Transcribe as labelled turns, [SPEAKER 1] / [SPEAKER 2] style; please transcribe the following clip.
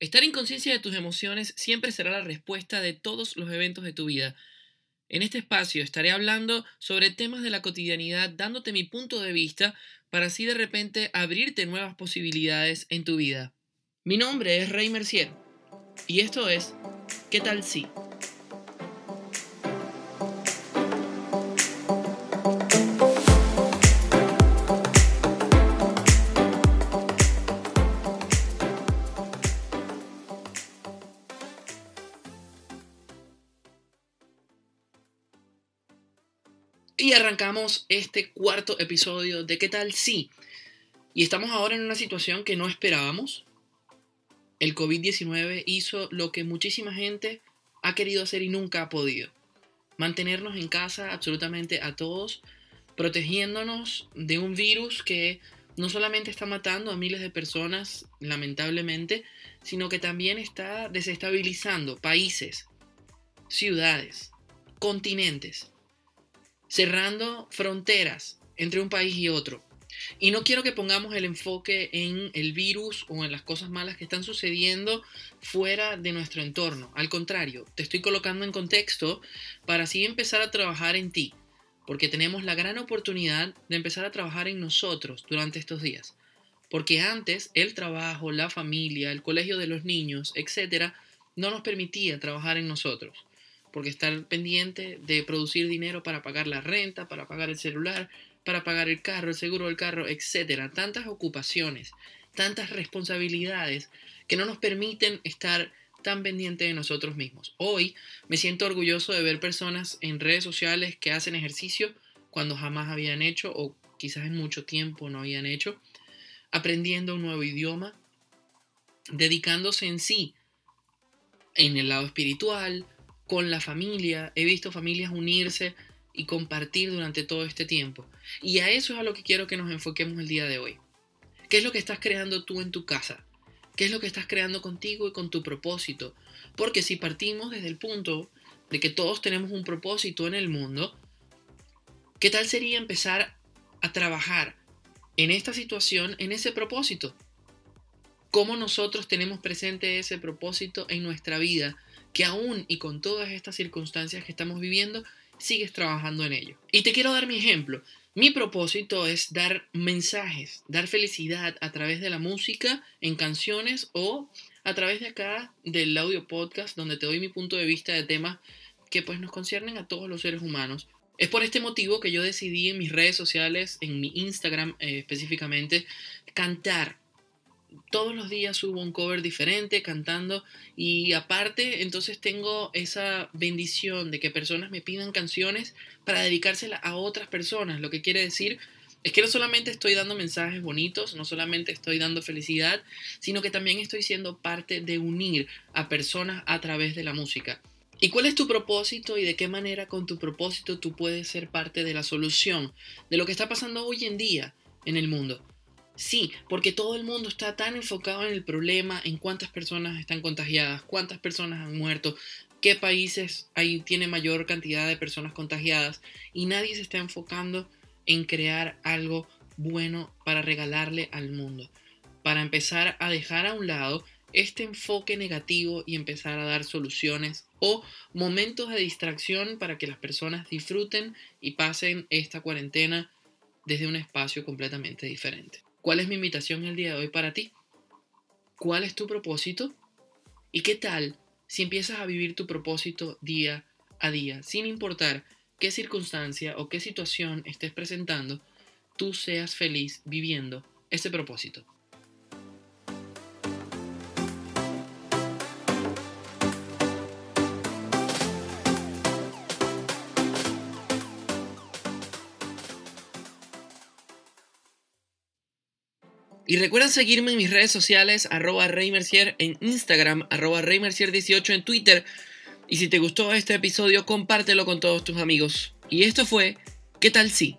[SPEAKER 1] Estar en conciencia de tus emociones siempre será la respuesta de todos los eventos de tu vida. En este espacio estaré hablando sobre temas de la cotidianidad, dándote mi punto de vista para así de repente abrirte nuevas posibilidades en tu vida. Mi nombre es Rey Mercier y esto es ¿Qué tal si? Y arrancamos este cuarto episodio de ¿Qué tal si? Y estamos ahora en una situación que no esperábamos. El COVID-19 hizo lo que muchísima gente ha querido hacer y nunca ha podido. Mantenernos en casa absolutamente a todos, protegiéndonos de un virus que no solamente está matando a miles de personas, lamentablemente, sino que también está desestabilizando países, ciudades, continentes cerrando fronteras entre un país y otro. Y no quiero que pongamos el enfoque en el virus o en las cosas malas que están sucediendo fuera de nuestro entorno. Al contrario, te estoy colocando en contexto para así empezar a trabajar en ti, porque tenemos la gran oportunidad de empezar a trabajar en nosotros durante estos días. Porque antes el trabajo, la familia, el colegio de los niños, etcétera, no nos permitía trabajar en nosotros porque estar pendiente de producir dinero para pagar la renta, para pagar el celular, para pagar el carro, el seguro del carro, etcétera, tantas ocupaciones, tantas responsabilidades que no nos permiten estar tan pendientes de nosotros mismos. Hoy me siento orgulloso de ver personas en redes sociales que hacen ejercicio cuando jamás habían hecho o quizás en mucho tiempo no habían hecho, aprendiendo un nuevo idioma, dedicándose en sí en el lado espiritual, con la familia, he visto familias unirse y compartir durante todo este tiempo. Y a eso es a lo que quiero que nos enfoquemos el día de hoy. ¿Qué es lo que estás creando tú en tu casa? ¿Qué es lo que estás creando contigo y con tu propósito? Porque si partimos desde el punto de que todos tenemos un propósito en el mundo, ¿qué tal sería empezar a trabajar en esta situación, en ese propósito? ¿Cómo nosotros tenemos presente ese propósito en nuestra vida? Que aún y con todas estas circunstancias que estamos viviendo, sigues trabajando en ello. Y te quiero dar mi ejemplo. Mi propósito es dar mensajes, dar felicidad a través de la música, en canciones o a través de acá del audio podcast donde te doy mi punto de vista de temas que pues nos conciernen a todos los seres humanos. Es por este motivo que yo decidí en mis redes sociales, en mi Instagram eh, específicamente, cantar todos los días subo un cover diferente cantando y aparte entonces tengo esa bendición de que personas me pidan canciones para dedicárselas a otras personas, lo que quiere decir es que no solamente estoy dando mensajes bonitos, no solamente estoy dando felicidad, sino que también estoy siendo parte de unir a personas a través de la música. ¿Y cuál es tu propósito y de qué manera con tu propósito tú puedes ser parte de la solución de lo que está pasando hoy en día en el mundo? Sí, porque todo el mundo está tan enfocado en el problema, en cuántas personas están contagiadas, cuántas personas han muerto, qué países hay, tiene mayor cantidad de personas contagiadas y nadie se está enfocando en crear algo bueno para regalarle al mundo, para empezar a dejar a un lado este enfoque negativo y empezar a dar soluciones o momentos de distracción para que las personas disfruten y pasen esta cuarentena desde un espacio completamente diferente. ¿Cuál es mi invitación el día de hoy para ti? ¿Cuál es tu propósito? ¿Y qué tal si empiezas a vivir tu propósito día a día, sin importar qué circunstancia o qué situación estés presentando, tú seas feliz viviendo ese propósito? Y recuerden seguirme en mis redes sociales, arroba Reymercier en Instagram, arroba Reymercier18 en Twitter. Y si te gustó este episodio, compártelo con todos tus amigos. Y esto fue, ¿qué tal si?